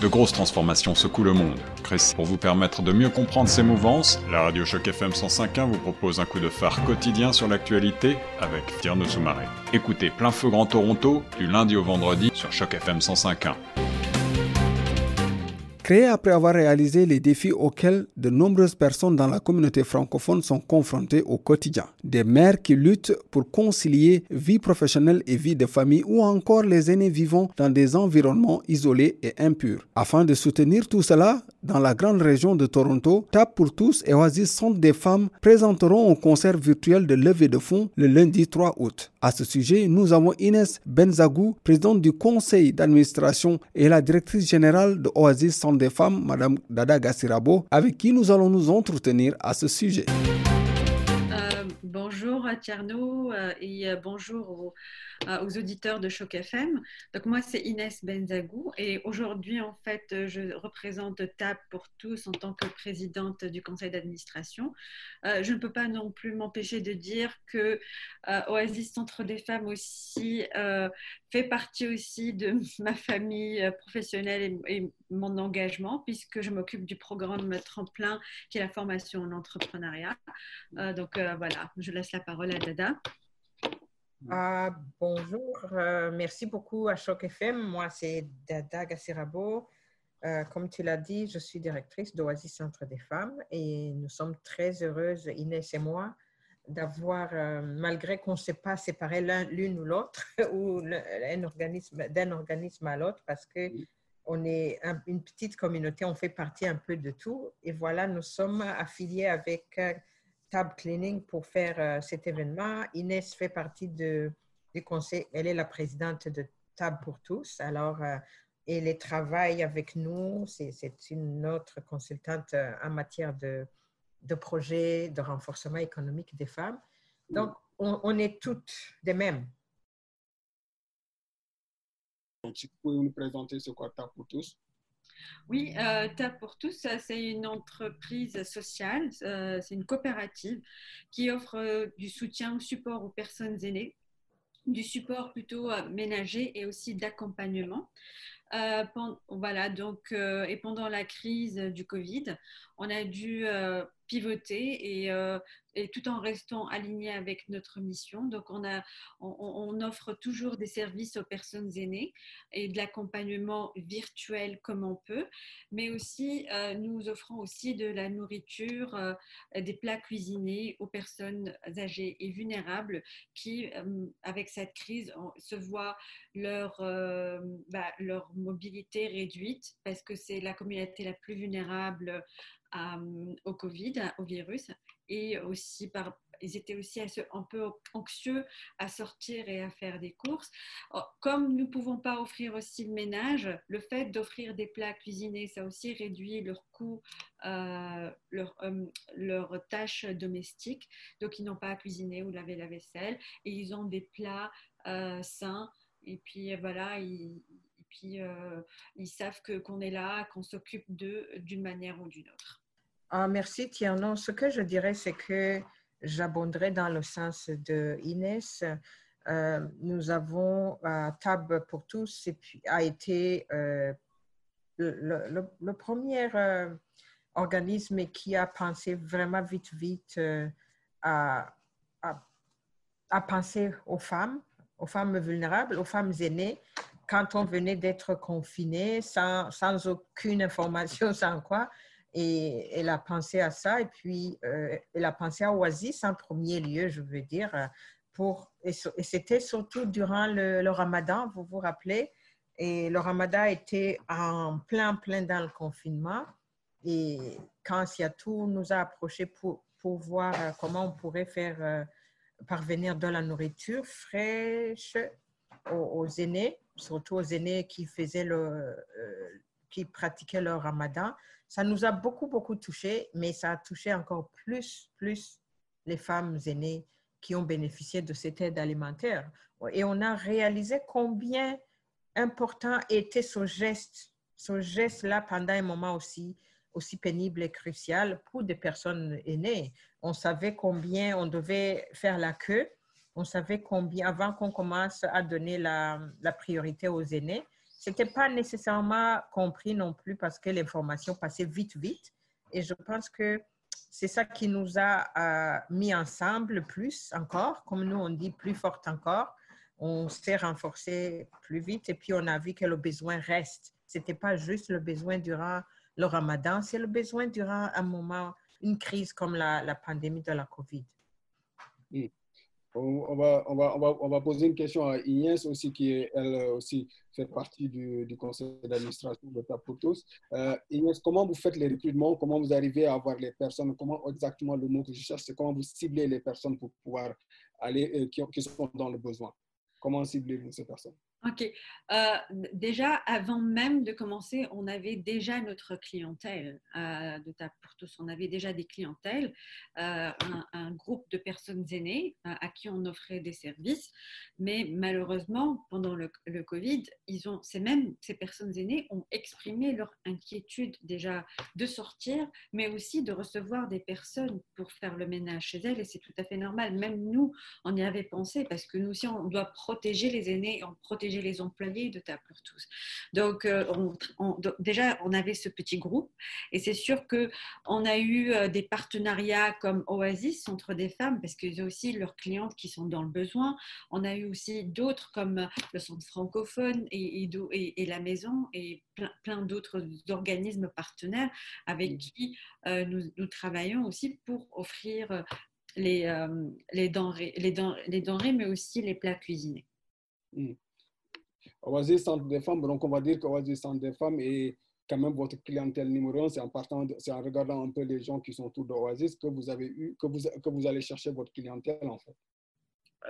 De grosses transformations secouent le monde. Pour vous permettre de mieux comprendre ces mouvances, la radio Choc FM 105.1 vous propose un coup de phare quotidien sur l'actualité avec Tierno Soumaré. Écoutez Plein Feu Grand Toronto du lundi au vendredi sur Choc FM 105.1. Créé après avoir réalisé les défis auxquels de nombreuses personnes dans la communauté francophone sont confrontées au quotidien. Des mères qui luttent pour concilier vie professionnelle et vie de famille ou encore les aînés vivant dans des environnements isolés et impurs. Afin de soutenir tout cela, dans la grande région de Toronto, TAP pour tous et Oasis Centre des femmes présenteront un concert virtuel de levée de fonds le lundi 3 août. À ce sujet, nous avons Inès Benzagou, présidente du conseil d'administration et la directrice générale de Oasis Centre des femmes, Madame Dada Gassirabo, avec qui nous allons nous entretenir à ce sujet. Bonjour Tierno euh, et euh, bonjour aux euh, aux auditeurs de Choc FM. Donc moi, c'est Inès Benzagou et aujourd'hui, en fait, je représente TAP pour tous en tant que présidente du conseil d'administration. Je ne peux pas non plus m'empêcher de dire que Oasis Centre des femmes aussi fait partie aussi de ma famille professionnelle et, mon engagement puisque je m'occupe du programme Tremplin qui est la formation en entrepreneuriat. donc voilà, je laisse la parole à Dada. Ah, bonjour, euh, merci beaucoup à Choc FM. Moi, c'est Dada Gassirabo. Euh, comme tu l'as dit, je suis directrice d'Oasis Centre des femmes et nous sommes très heureuses, Inès et moi, d'avoir, euh, malgré qu'on ne s'est pas séparés l'une ou l'autre, ou d'un organisme, organisme à l'autre, parce que on est une petite communauté, on fait partie un peu de tout. Et voilà, nous sommes affiliés avec Tab Cleaning pour faire euh, cet événement. Inès fait partie de, du conseil, elle est la présidente de Tab pour tous. Alors, euh, elle travaille avec nous, c'est une autre consultante euh, en matière de, de projets de renforcement économique des femmes. Donc, on, on est toutes des mêmes. Vous pouvez nous présenter ce qu'est Tab pour tous. Oui, euh, TAP pour tous, c'est une entreprise sociale, euh, c'est une coopérative qui offre euh, du soutien, support aux personnes aînées, du support plutôt ménager et aussi d'accompagnement. voilà, donc, et pendant la crise du Covid, on a dû pivoter et et tout en restant aligné avec notre mission. Donc, on, a, on, offre toujours des services aux personnes aînées et de l'accompagnement virtuel comme on peut, mais aussi euh, nous offrons aussi de la nourriture, euh, des plats cuisinés aux personnes âgées et vulnérables qui, euh, avec cette crise, se voient leur, bah, leur mobilité réduite parce que c'est la communauté la plus vulnérable au Covid, au virus, et aussi par, ils étaient aussi un peu anxieux à sortir et à faire des courses. Oh, comme nous ne pouvons pas offrir aussi le ménage, le fait d'offrir des plats cuisinés, ça aussi réduit leur coût, euh, leur, euh, tâches domestiques. Donc, ils n'ont pas à cuisiner ou laver la vaisselle et ils ont des plats euh, sains. Et puis voilà, ils, puis, ils savent qu'on est là, qu'on s'occupe d'eux d'une manière ou d'une autre. Ah, merci Tierno. Ce que je dirais, c'est que j'abonderai dans le sens de Inès. Euh, nous avons à Table pour tous et puis, a été euh, le, premier euh, organisme qui a pensé vraiment vite, vite à, penser aux femmes, aux femmes vulnérables, aux femmes aînées, quand on venait d'être confiné sans, aucune information, sans quoi. Et elle a pensé à ça. Et puis, euh, elle a pensé à Oasis en premier lieu, je veux dire. Et, c'était surtout durant le, ramadan, vous vous rappelez. Et le ramadan était en plein, plein dans le confinement. Et quand Siatou nous a approchés pour, pour voir euh, comment on pourrait faire euh, parvenir de la nourriture fraîche aux, aînés, surtout aux aînés qui faisaient le, qui pratiquaient le ramadan, ça nous a beaucoup, beaucoup touché, mais ça a touché encore plus, plus les femmes aînées qui ont bénéficié de cette aide alimentaire. Et on a réalisé combien important était ce geste, ce geste-là pendant un moment aussi, aussi pénible et crucial pour des personnes aînées. On savait combien on devait faire la queue, on savait combien, avant qu'on commence à donner la, priorité aux aînés, c'était pas nécessairement compris non plus parce que l'information passait vite, vite. Et je pense que c'est ça qui nous a euh, mis ensemble plus encore, comme nous on dit, plus fort encore. On s'est renforcé plus vite et puis on a vu que le besoin reste. C'était pas juste le besoin durant le ramadan, c'est le besoin durant un moment, une crise comme la, la pandémie de la COVID. Hmm. On, va, on, va, on, va, on, va, poser une question à Inès aussi, qui elle aussi fait partie du, du conseil d'administration de TAP pour tous. Euh, Inès, comment vous faites les recrutements? Comment vous arrivez à avoir les personnes? Comment exactement le mot que je cherche, c'est comment vous ciblez les personnes pour pouvoir aller, euh, qui, qui sont dans le besoin? Comment ciblez-vous ces personnes? Ok. Euh, déjà, avant même de commencer, on avait déjà notre clientèle euh, de TAP pour tous. On avait déjà des clientèles, euh, un, groupe de personnes aînées à qui on offrait des services. Mais malheureusement, pendant le, Covid, ces mêmes ces personnes aînées ont exprimé leur inquiétude déjà de sortir, mais aussi de recevoir des personnes pour faire le ménage chez elles. Et c'est tout à fait normal. Même nous, on y avait pensé parce que nous aussi, on doit protéger les aînés, on protéger les employés de pour tous. Donc, euh, déjà, on avait ce petit groupe et c'est sûr qu'on a eu euh, des partenariats comme Oasis, Centre des femmes, parce qu'ils ont aussi leurs clientes qui sont dans le besoin. On a eu aussi d'autres comme le Centre francophone et, et, la Maison et plein, plein d'autres organismes partenaires avec qui euh, nous, travaillons aussi pour offrir les, les, denrées, les, les denrées, mais aussi les plats cuisinés. Mmh. Oasis Centre des femmes, donc on va dire qu'Oasis Centre des femmes est quand même votre clientèle numéro un. C'est en, partant c'est en regardant un peu les gens qui sont autour d'Oasis que vous avez eu, que vous, que vous allez chercher votre clientèle en fait.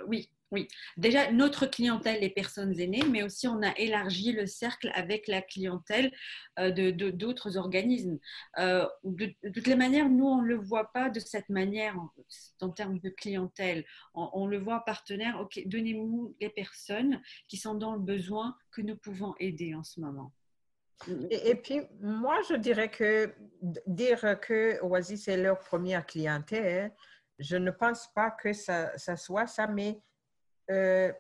Oui, oui. Déjà, notre clientèle, les personnes aînées, mais aussi on a élargi le cercle avec la clientèle euh, de, d'autres organismes. Euh, de, toutes les manières, nous, on ne le voit pas de cette manière en, termes de clientèle. On, le voit partenaire, ok, donnez-nous les personnes qui sont dans le besoin que nous pouvons aider en ce moment. Et, puis, moi, je dirais que dire que Oasis est leur première clientèle, je ne pense pas que ça, soit ça, mais euh,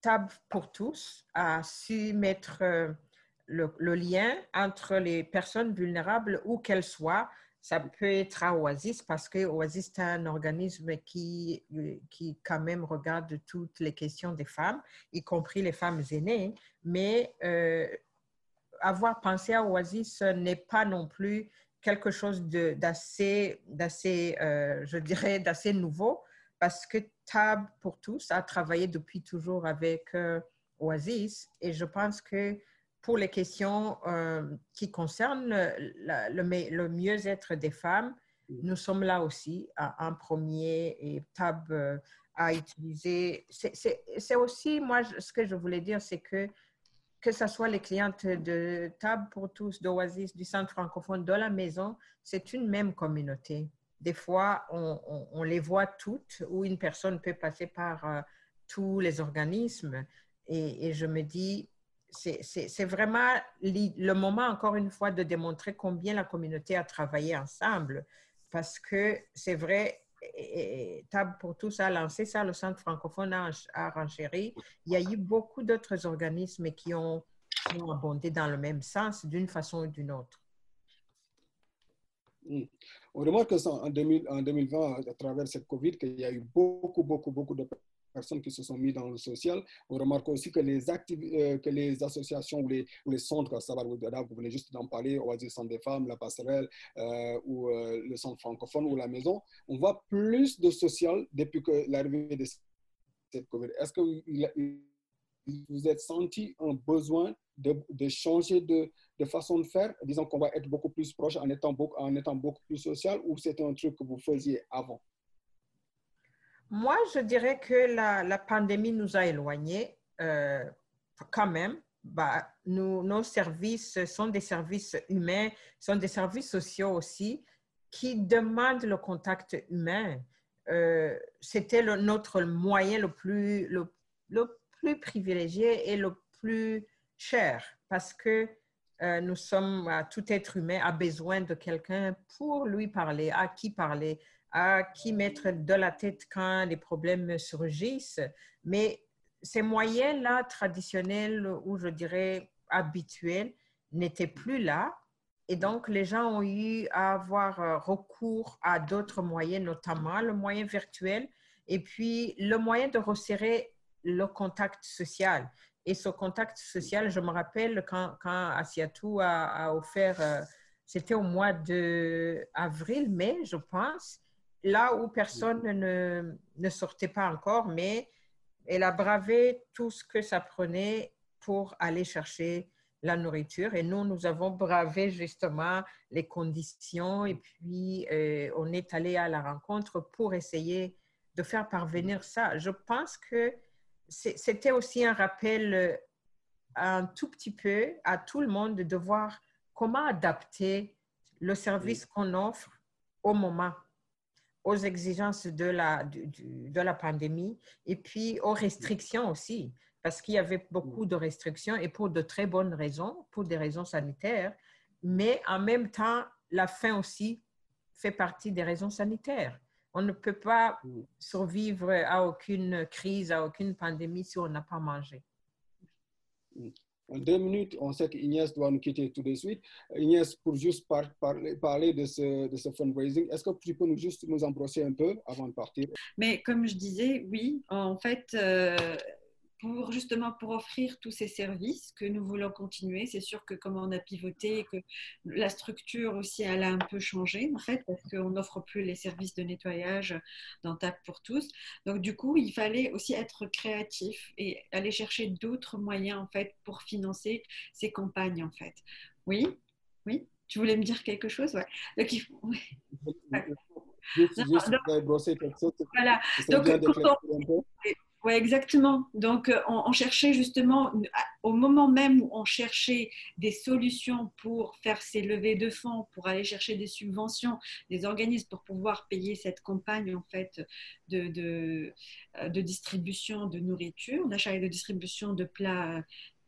Tab pour tous a su mettre euh, le, lien entre les personnes vulnérables, où qu'elles soient. Ça peut être à Oasis parce que Oasis est un organisme qui, qui quand même regarde toutes les questions des femmes, y compris les femmes aînées. Mais euh, avoir pensé à Oasis n'est pas non plus quelque chose d'assez, d'assez, euh, je dirais, d'assez nouveau parce que Tab pour tous a travaillé depuis toujours avec euh, Oasis et je pense que pour les questions euh, qui concernent le, le mieux-être des femmes, nous sommes là aussi en premier et Tab a utilisé. C'est aussi, moi, ce que je voulais dire, c'est que que ce soit les clientes de Table pour tous, d'Oasis, du Centre francophone, de la maison, c'est une même communauté. Des fois, on, les voit toutes, où une personne peut passer par euh, tous les organismes. Et, je me dis, c'est vraiment le moment, encore une fois, de démontrer combien la communauté a travaillé ensemble. Parce que c'est vrai, et, Table pour tous a lancé ça, le Centre francophone à renchéri. Il y a eu beaucoup d'autres organismes qui ont, abondé dans le même sens, d'une façon ou d'une autre. Hmm. On remarque qu'en en 2020, à travers cette COVID, qu'il y a eu beaucoup, beaucoup, beaucoup de personnes qui se sont mises dans le social. On remarque aussi que les, euh, que les associations ou les, ou les centres, vous venez juste d'en parler, Oasis Centre des femmes, la passerelle euh, ou euh, le centre francophone ou la maison, on voit plus de social depuis que l'arrivée de cette COVID. Est-ce que vous êtes senti un besoin de, de changer de, de, façon de faire, disons qu'on va être beaucoup plus proche en étant beaucoup, en étant beaucoup plus social ou c'est un truc que vous faisiez avant? Moi, je dirais que la, pandémie nous a éloignés euh, quand même. Bah, nos services sont des services humains, sont des services sociaux aussi qui demandent le contact humain. Euh, c'était notre moyen le plus, privilégié et le plus cher parce que euh, nous sommes, tout être humain a besoin de quelqu'un pour lui parler, à qui parler, à qui mettre de la tête quand les problèmes surgissent. Mais ces moyens-là traditionnels ou je dirais habituels n'étaient plus là. Et donc, les gens ont eu à avoir euh, recours à d'autres moyens, notamment le moyen virtuel et puis le moyen de resserrer le contact social. Et ce contact social, je me rappelle quand, quand Asiatou a, offert, euh, c'était au mois d'avril, mai, je pense, là où personne ne, ne sortait pas encore, mais elle a bravé tout ce que ça prenait pour aller chercher la nourriture. Et nous, nous avons bravé justement les conditions et puis euh, on est allé à la rencontre pour essayer de faire parvenir ça. Je pense que c'était aussi un rappel euh, un tout petit peu à tout le monde de voir comment adapter le service qu'on offre au moment aux exigences de la, de la pandémie et puis aux restrictions aussi, parce qu'il y avait beaucoup de restrictions et pour de très bonnes raisons, pour des raisons sanitaires, mais en même temps, la faim aussi fait partie des raisons sanitaires. On ne peut pas survivre à aucune crise, à aucune pandémie si on n'a pas mangé. Deux minutes, on sait qu'Ignès doit nous quitter tout de suite. Ignès, pour juste parler de ce, fundraising, est-ce que tu peux nous juste nous un peu avant de partir? Mais comme je disais, oui, en fait, euh, pour justement pour offrir tous ces services que nous voulons continuer. C'est sûr que comme on a pivoté, que la structure aussi elle a un peu changé en fait parce qu'on n'offre plus les services de nettoyage dans TAP pour tous. Donc du coup, il fallait aussi être créatif et aller chercher d'autres moyens en fait pour financer ces campagnes en fait. Oui, oui. Tu voulais me dire quelque chose, ouais. Donc. Voilà. Oui, exactement. Donc, euh, on, cherchait justement, au moment même où on cherchait des solutions pour faire ces levées de fonds, pour aller chercher des subventions, des organismes pour pouvoir payer cette campagne en fait de, de, euh, de distribution de nourriture, d'achat et de distribution de plats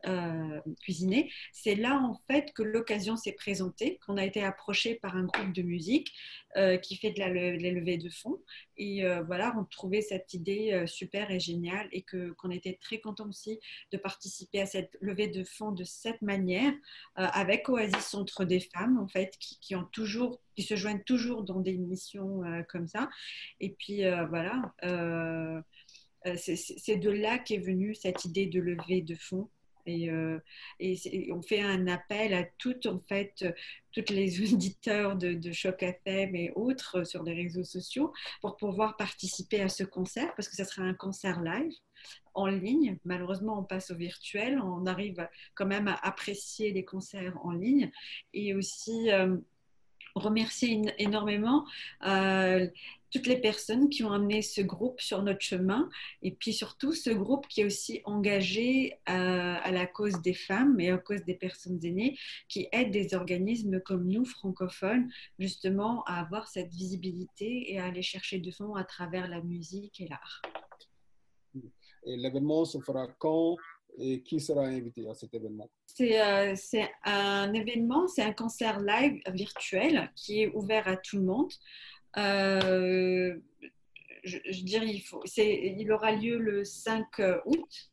euh, cuisiner. C'est là en fait que l'occasion s'est présentée, qu'on a été approché par un groupe de musique euh, qui fait de la, levée de fonds. Et euh, voilà, on trouvait cette idée super et géniale et que, qu'on était très content aussi de participer à cette levée de fonds de cette manière avec Oasis Centre des femmes en fait qui, ont toujours, qui se joignent toujours dans des missions comme ça. Et puis voilà. c'est de là qu'est venue cette idée de levée de fonds euh, et, on fait un appel à toutes, en fait, toutes les auditeurs de, de Choc FM et autres sur les réseaux sociaux pour pouvoir participer à ce concert parce que ça sera un concert live en ligne. Malheureusement, on passe au virtuel. On arrive quand même à apprécier les concerts en ligne et aussi euh, remercier énormément euh, toutes les personnes qui ont amené ce groupe sur notre chemin et puis surtout ce groupe qui est aussi engagé euh, à, la cause des femmes et à cause des personnes aînées qui aident des organismes comme nous, francophones, justement à avoir cette visibilité et à aller chercher du fonds à travers la musique et l'art. Et l'événement se fera quand et qui sera invité à cet événement? C'est euh, un événement, c'est un concert live virtuel qui est ouvert à tout le monde. Euh, je, dirais, il, faut, il aura lieu le 5 août.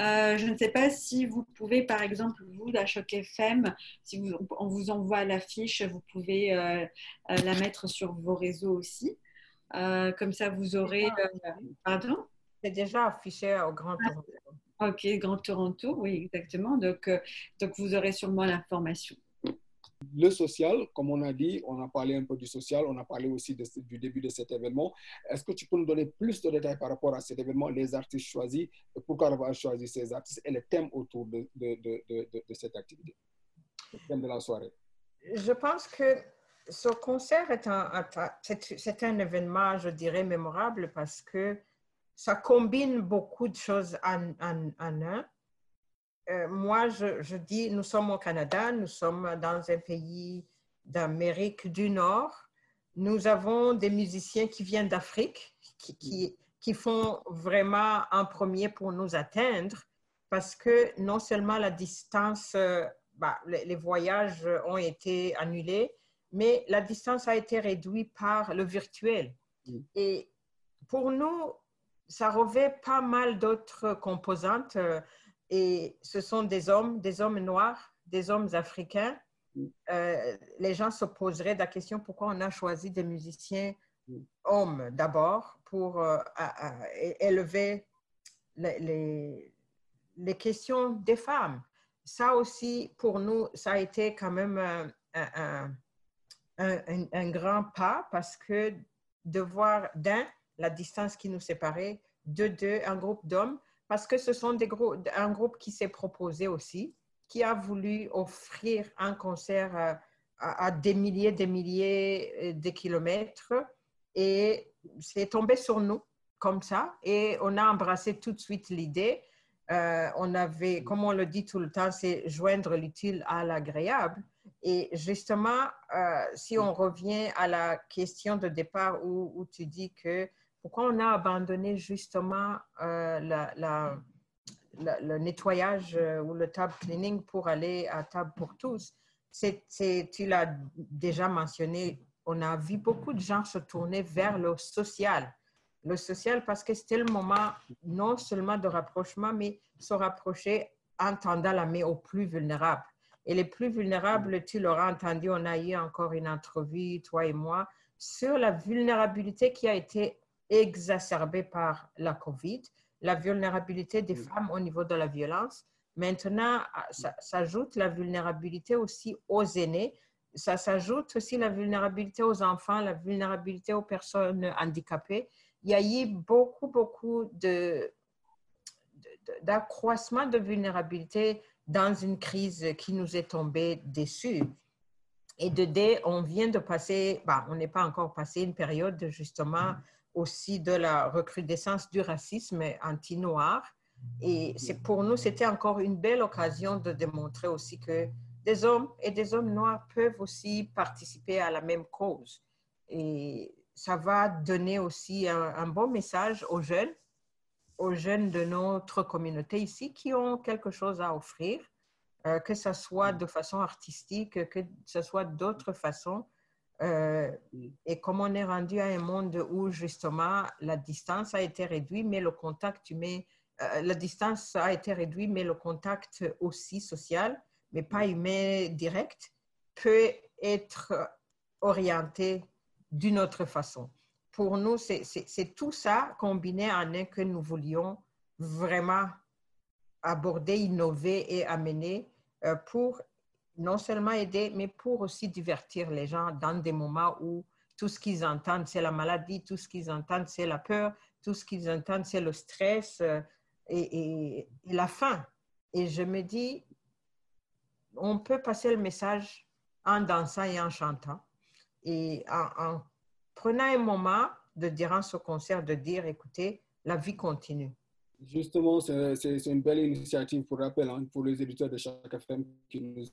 Euh, je ne sais pas si vous pouvez, par exemple, vous, la Choc FM, si vous, on vous envoie l'affiche, vous pouvez euh, la mettre sur vos réseaux aussi. comme ça, vous aurez. pardon? C'est déjà affiché au Grand Toronto. ok, Grand Toronto, oui, exactement. Donc, donc vous aurez sûrement l'information. Le social, comme on a dit, on a parlé un peu du social, on a parlé aussi du début de cet événement. Est-ce que tu peux nous donner plus de détails par rapport à cet événement, les artistes choisis, pourquoi avoir choisi ces artistes et les thèmes autour de, de, de, cette activité, le thème de la soirée? Je pense que ce concert est un, c'est un événement, je dirais, mémorable parce que ça combine beaucoup de choses en, en, en un. Euh, moi, je, dis, nous sommes au Canada, nous sommes dans un pays d'Amérique du Nord. Nous avons des musiciens qui viennent d'Afrique, qui, qui, font vraiment un premier pour nous atteindre, parce que non seulement la distance, euh, bah, les, voyages ont été annulés, mais la distance a été réduite par le virtuel. Et pour nous, ça revêt pas mal d'autres composantes et ce sont des hommes, des hommes noirs, des hommes africains. les gens se poseraient la question pourquoi on a choisi des musiciens hommes d'abord pour élever les, questions des femmes. Ça aussi, pour nous, ça a été quand même un, un, un grand pas parce que de voir d'un, la distance qui nous séparait, de deux, un groupe d'hommes, parce que ce sont des groupes, un groupe qui s'est proposé aussi, qui a voulu offrir un concert à, à des milliers, des milliers euh, de kilomètres. Et c'est tombé sur nous comme ça. Et on a embrassé tout de suite l'idée. Euh, on avait, comme on le dit tout le temps, c'est joindre l'utile à l'agréable. Et justement, euh, si on revient à la question de départ où, tu dis que pourquoi on a abandonné justement euh, la, le nettoyage ou le table cleaning pour aller à table pour tous, c'est, tu l'as déjà mentionné, on a vu beaucoup de gens se tourner vers le social le social parce que c'était le moment non seulement de rapprochement, mais se rapprocher en tendant la main aux plus vulnérables. Et les plus vulnérables, tu l'auras entendu, on a eu encore une entrevue, toi et moi, sur la vulnérabilité qui a été exacerbée par la COVID, la vulnérabilité des femmes au niveau de la violence. Maintenant, ça s'ajoute la vulnérabilité aussi aux aînés, ça s'ajoute aussi la vulnérabilité aux enfants, la vulnérabilité aux personnes handicapées. Il y a eu beaucoup, beaucoup de, d'accroissement de, vulnérabilité dans une crise qui nous est tombée dessus. Et de D, on vient de passer, bah, on n'est pas encore passé une période justement aussi de la recrudescence du racisme anti-noir. Et c'est pour nous, c'était encore une belle occasion de démontrer aussi que des hommes et des hommes noirs peuvent aussi participer à la même cause. Et ça va donner aussi un, bon message aux jeunes, aux jeunes de notre communauté ici qui ont quelque chose à offrir, euh, que ce soit de façon artistique, que ce soit d'autres façons. Euh, et comme on est rendu à un monde où justement la distance a été réduite, mais le contact humain, euh, la distance a été réduite, mais le contact aussi social, mais pas humain direct, peut être orienté d'une autre façon. Pour nous, c'est tout ça combiné en un que nous voulions vraiment aborder, innover et amener euh, pour non seulement aider, mais pour aussi divertir les gens dans des moments où tout ce qu'ils entendent, c'est la maladie, tout ce qu'ils entendent, c'est la peur, tout ce qu'ils entendent, c'est le stress euh, et, la faim. Et je me dis, on peut passer le message en dansant et en chantant et en, prenant un moment de durant ce concert de dire, écoutez, la vie continue. Justement, c'est une belle initiative pour rappel hein, pour les éditeurs de chaque FM qui nous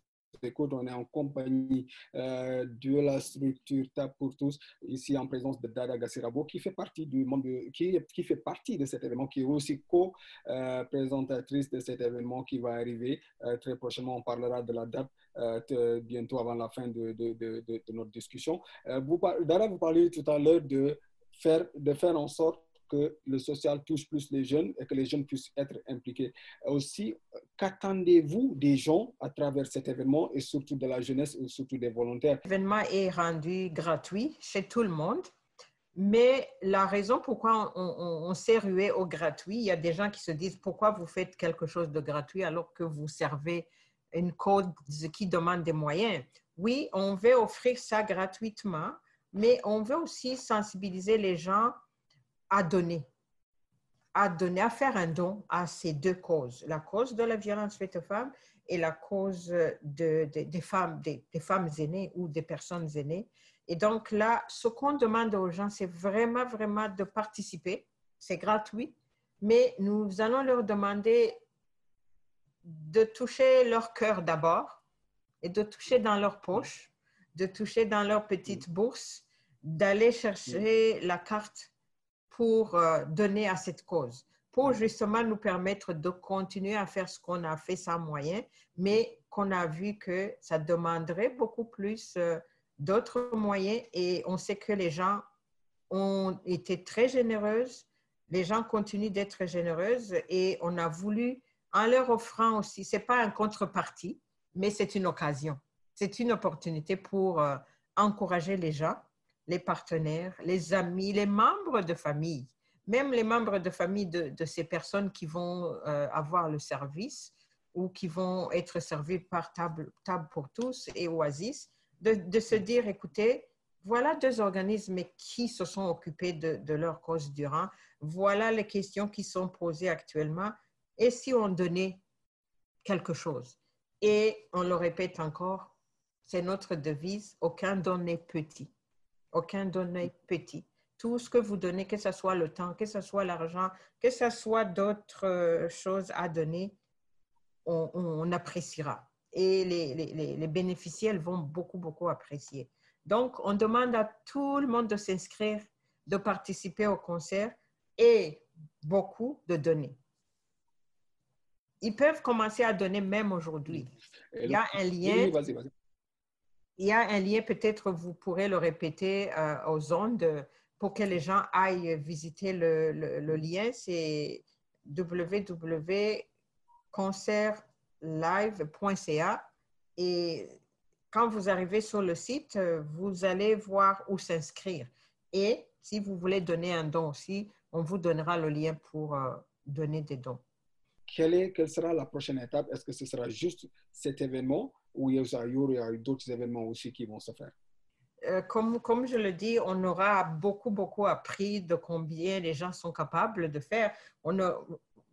écoutent. On est en compagnie euh, de la structure TAP pour tous, ici en présence de Dada Gassirabo, qui fait partie du monde qui, qui, fait partie de cet événement, qui est aussi co-présentatrice de cet événement qui va arriver euh, très prochainement. On parlera de la date euh, bientôt avant la fin de, de, notre discussion. Vous, Dara, vous parliez tout à l'heure de faire, de faire en sorte que le social touche plus les jeunes et que les jeunes puissent être impliqués. Aussi, qu'attendez-vous des gens à travers cet événement et surtout de la jeunesse et surtout des volontaires? L'événement est rendu gratuit chez tout le monde. Mais la raison pourquoi on, on s'est rué au gratuit, il y a des gens qui se disent pourquoi vous faites quelque chose de gratuit alors que vous servez une cause qui demande des moyens? Oui, on veut offrir ça gratuitement, mais on veut aussi sensibiliser les gens à donner, à donner, à faire un don à ces deux causes, la cause de la violence faite aux femmes et la cause de, des, femmes, des, femmes aînées ou des personnes aînées. Et donc là, ce qu'on demande aux gens, c'est vraiment, vraiment de participer. C'est gratuit, mais nous allons leur demander de toucher leur cœur d'abord et de toucher dans leur poche, de toucher dans leur petite bourse, d'aller chercher la carte pour euh, donner à cette cause, pour justement nous permettre de continuer à faire ce qu'on a fait sans moyens, mais qu'on a vu que ça demanderait beaucoup plus euh, d'autres moyens. Et on sait que les gens ont été très généreuses. Les gens continuent d'être généreuses et on a voulu, en leur offrant aussi, ce n'est pas un contrepartie, mais c'est une occasion. C'est une opportunité pour euh, encourager les gens, les partenaires, les amis, les membres de famille, même les membres de famille de, ces personnes qui vont euh, avoir le service ou qui vont être servis par table, table pour tous et Oasis, de, de se dire, écoutez, voilà deux organismes qui se sont occupés de, leur cause durant. Voilà les questions qui sont posées actuellement. Et si on donnait quelque chose? Et on le répète encore, c'est notre devise, aucun don n'est petit. Aucun don n'est petit. Tout ce que vous donnez, que ce soit le temps, que ce soit l'argent, que ce soit d'autres euh, choses à donner, on, appréciera. Et les, les, les bénéficiaires vont beaucoup, beaucoup apprécier. Donc, on demande à tout le monde de s'inscrire, de participer au concert et beaucoup de donner. Ils peuvent commencer à donner même aujourd'hui. Il y a un lien. Il y a un lien, peut-être vous pourrez le répéter euh, aux ondes pour que les gens aillent visiter le, lien. C'est www.concertlive.ca et quand vous arrivez sur le site, vous allez voir où s'inscrire. Et si vous voulez donner un don aussi, on vous donnera le lien pour euh, donner des dons. Quelle, est, quelle sera la prochaine étape? Est-ce que ce sera juste cet événement ou il y a d'autres événements aussi qui vont se faire? Euh, comme, comme je le dis, on aura beaucoup, beaucoup appris de combien les gens sont capables de faire. On a,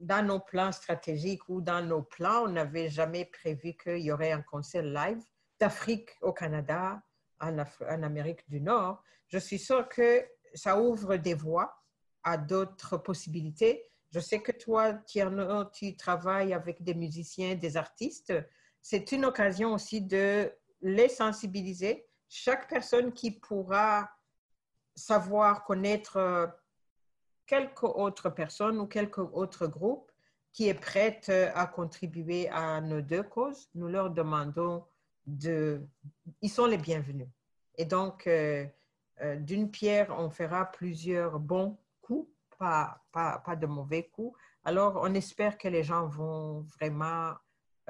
dans nos plans stratégiques ou dans nos plans, on n'avait jamais prévu qu'il y aurait un concert live d'Afrique au Canada, en, en, Amérique du Nord, je suis sûre que ça ouvre des voies à d'autres possibilités. Je sais que toi, Tierno, tu travailles avec des musiciens, des artistes. C'est une occasion aussi de les sensibiliser. Chaque personne qui pourra savoir, connaître euh, quelque autre personne ou quelque autre groupe qui est prête à contribuer à nos deux causes, nous leur demandons de... Ils sont les bienvenus. Et donc, euh, euh, d'une pierre, on fera plusieurs bons coups, pas, pas, pas, de mauvais coups. Alors, on espère que les gens vont vraiment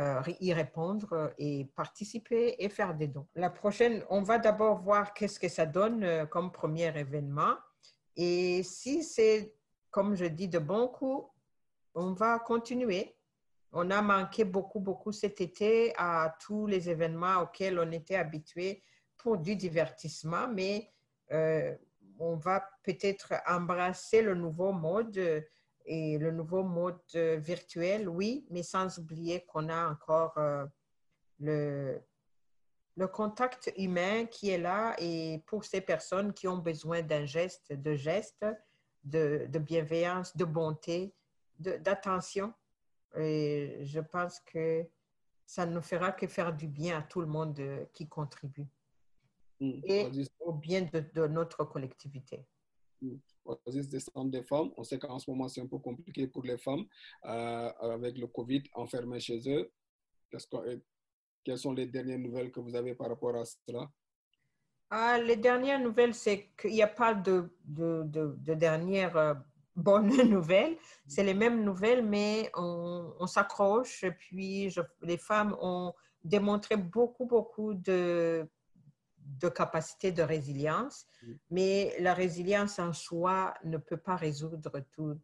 euh, y répondre et participer et faire des dons. La prochaine, on va d'abord voir qu'est-ce que ça donne comme premier événement. Et si c'est, comme je dis, de bons coups, on va continuer on a manqué beaucoup, beaucoup cet été à tous les événements auxquels on était habitué pour du divertissement, mais euh, on va peut-être embrasser le nouveau mode et le nouveau mode virtuel, oui, mais sans oublier qu'on a encore euh, le, le contact humain qui est là et pour ces personnes qui ont besoin d'un geste, de geste, de, de bienveillance, de bonté, d'attention et je pense que ça ne fera que faire du bien à tout le monde euh, qui contribue mm. et au bien de, notre collectivité. Mm. des des femmes. On sait qu'en ce moment, c'est un peu compliqué pour les femmes euh, avec le COVID enfermé chez eux. Que, quelles sont les dernières nouvelles que vous avez par rapport à cela? Ah, les dernières nouvelles, c'est qu'il n'y a pas de, de, de, de euh, bonnes nouvelles. C'est les mêmes nouvelles, mais on, s'accroche. Puis les femmes ont démontré beaucoup, beaucoup de, de capacité de résilience. Mais la résilience en soi ne peut pas résoudre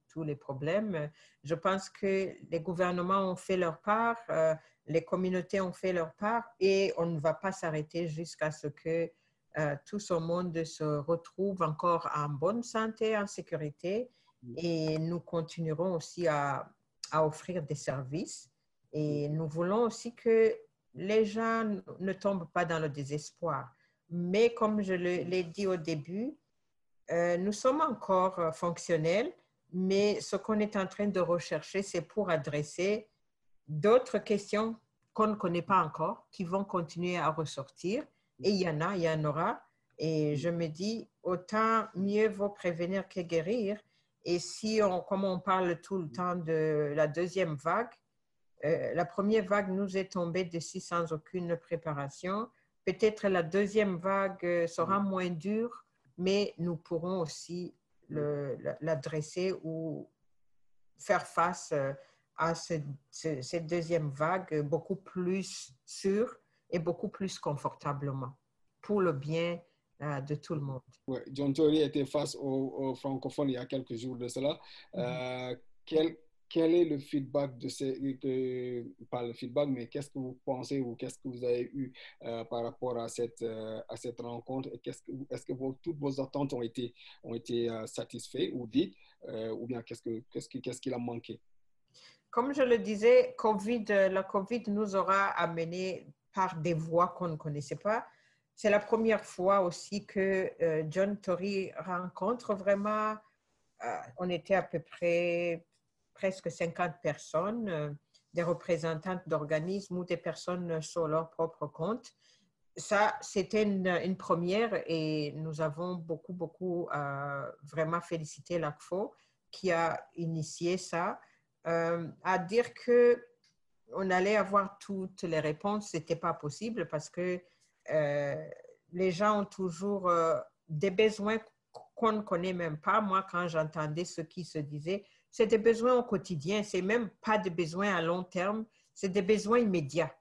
tous les problèmes. Je pense que les gouvernements ont fait leur part, euh, les communautés ont fait leur part et on ne va pas s'arrêter jusqu'à ce que euh, tout ce monde se retrouve encore en bonne santé, en sécurité et nous continuerons aussi à, à, offrir des services. Et nous voulons aussi que les gens ne tombent pas dans le désespoir. Mais comme je l'ai dit au début, euh, nous sommes encore euh, fonctionnels, mais ce qu'on est en train de rechercher, c'est pour adresser d'autres questions qu'on ne connaît pas encore, qui vont continuer à ressortir. Et il y en a, il y en aura. Et je me dis, autant mieux vaut prévenir que guérir. Et si on, comme on parle tout le temps de la deuxième vague, euh, la première vague nous est tombée dessus sans aucune préparation. Peut-être la deuxième vague euh, sera moins dure, mais nous pourrons aussi l'adresser ou faire face à cette deuxième vague beaucoup plus sûre et beaucoup plus confortablement pour le bien euh, de tout le monde. John Tory était face aux, francophones il y a quelques jours de cela. Euh, quel, quel, est le feedback de ces, que, pas le feedback, mais qu'est-ce que vous pensez ou qu'est-ce que vous avez eu euh, par rapport à cette, à cette rencontre Est-ce que, est -ce que toutes vos attentes ont été, ont été satisfaites ou dites ou bien qu'est-ce qu'il ce qu'est-ce qu'il a manqué? Comme je le disais, la COVID nous aura amené par des voies qu'on ne connaissait pas. C'est la première fois aussi que euh, John Tory rencontre vraiment, euh, on était à peu près presque 50 personnes, euh, des représentantes d'organismes ou des personnes sur leur propre compte. Ça, c'était une, première et nous avons beaucoup, beaucoup vraiment félicité l'ACFO qui a initié ça. à dire que on allait avoir toutes les réponses, ce n'était pas possible parce que euh, les gens ont toujours euh, des besoins qu'on ne connaît même pas. Moi, quand j'entendais ce qui se disait, c'est des besoins au quotidien, c'est même pas des besoins à long terme, c'est des besoins immédiats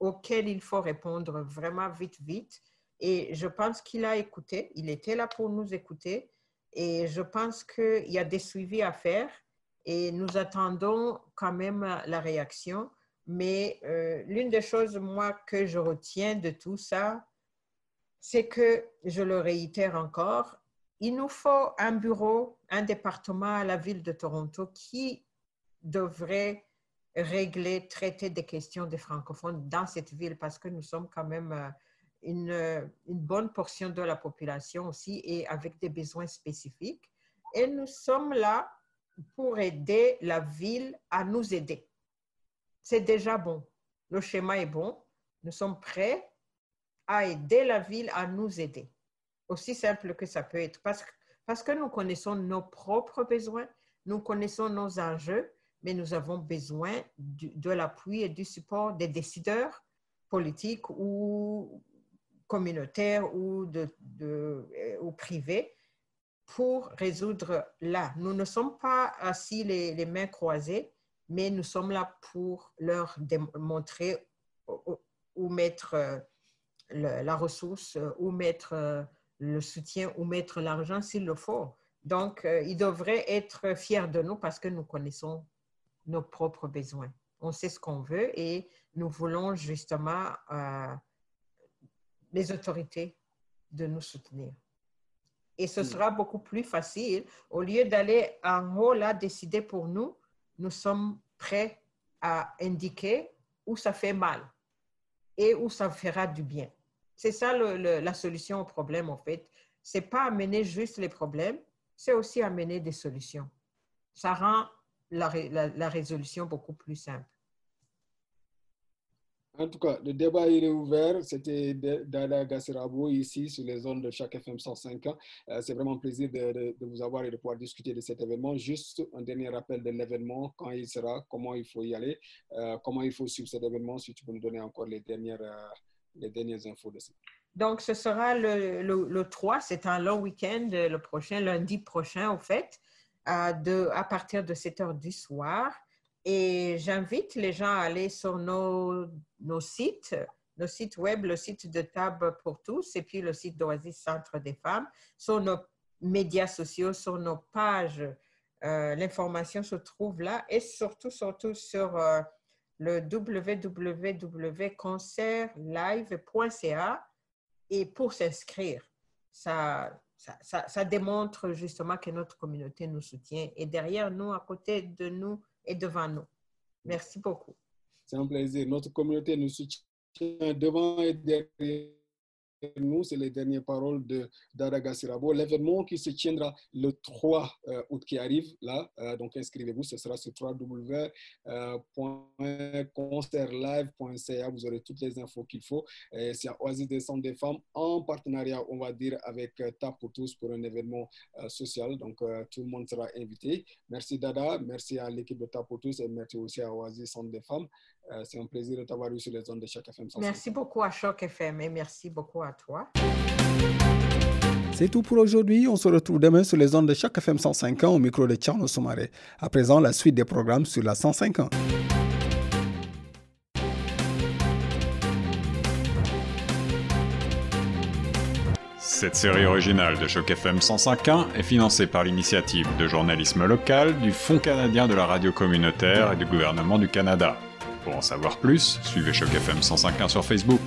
auxquels il faut répondre vraiment vite, vite. Et je pense qu'il a écouté, il était là pour nous écouter. Et je pense qu'il y a des suivis à faire et nous attendons quand même la réaction. Mais euh, l'une des choses, moi, que je retiens de tout ça, c'est que, je le réitère encore, il nous faut un bureau, un département à la ville de Toronto qui devrait régler, traiter des questions des francophones dans cette ville parce que nous sommes quand même euh, une, une bonne portion de la population aussi et avec des besoins spécifiques. Et nous sommes là pour aider la ville à nous aider. C'est déjà bon. Le schéma est bon. Nous sommes prêts à aider la ville à nous aider. Aussi simple que ça peut être. Parce que, parce que nous connaissons nos propres besoins, nous connaissons nos enjeux, mais nous avons besoin de l'appui et du support des décideurs politiques ou communautaires ou, de, de, ou privés pour résoudre là. Nous ne sommes pas assis les, mains croisées, mais nous sommes là pour leur démontrer où mettre euh, la ressource, où mettre euh, le soutien, où mettre l'argent s'il le faut. Donc, euh, ils devraient être fiers de nous parce que nous connaissons nos propres besoins. On sait ce qu'on veut et nous voulons justement les autorités de nous soutenir. Et ce mm. sera beaucoup plus facile. Au lieu d'aller en haut là, décider pour nous, nous sommes prêts à indiquer où ça fait mal et où ça fera du bien. C'est ça la solution au problème, en fait. C'est pas amener juste les problèmes, c'est aussi amener des solutions. Ça rend la résolution beaucoup plus simple. En tout cas, le débat est ouvert. C'était Dada Gassirabo ici sur les zones de chaque FM 105 euh, C'est vraiment un plaisir de, vous avoir et de pouvoir discuter de cet événement. Juste un dernier rappel de l'événement, quand il sera, comment il faut y aller, euh, comment il faut suivre cet événement, si tu peux nous donner encore les dernières, euh, les dernières infos de ça. Donc, ce sera le, le, 3, c'est un long week-end, le prochain, lundi prochain, au fait, de, à partir de 7 heures du soir. Et j'invite les gens à aller sur nos, nos sites, nos sites web, le site de Table pour tous et puis le site d'Oasis Centre des femmes, sur nos médias sociaux, sur nos pages. Euh, l'information se trouve là et surtout, surtout sur euh, le www.concertlive.ca et pour s'inscrire. Ça, ça, ça démontre justement que notre communauté nous soutient et derrière nous, à côté de nous, et devant nous. Merci beaucoup. C'est un plaisir. Notre communauté nous soutient devant et derrière nous, c'est les dernières paroles de Dada Gassirabo. L'événement qui se tiendra le 3 euh, août qui arrive, là, euh, donc inscrivez-vous, ce sera sur www.concertlive.ca. Vous aurez toutes les infos qu'il faut. C'est à Oasis des Centres des Femmes en partenariat, on va dire, avec euh, TAP pour tous pour un événement social. Donc, tout le monde sera invité. Merci Dada, merci à l'équipe de TAP pour tous et merci aussi à Oasis Centre des Femmes. C'est un plaisir de t'avoir eu sur les zones de chaque FM. Merci beaucoup à Choc FM et merci beaucoup à toi. C'est tout pour aujourd'hui. On se retrouve demain sur les ondes de chaque FM 105 au micro de Tcherno Soumaré. À présent, la suite des programmes sur la 105 Cette série originale de Choc FM 105.1 est financée par l'initiative de journalisme local du Fonds canadien de la radio communautaire et du gouvernement du Canada. Pour en savoir plus, suivez Choc FM 105.1 sur Facebook.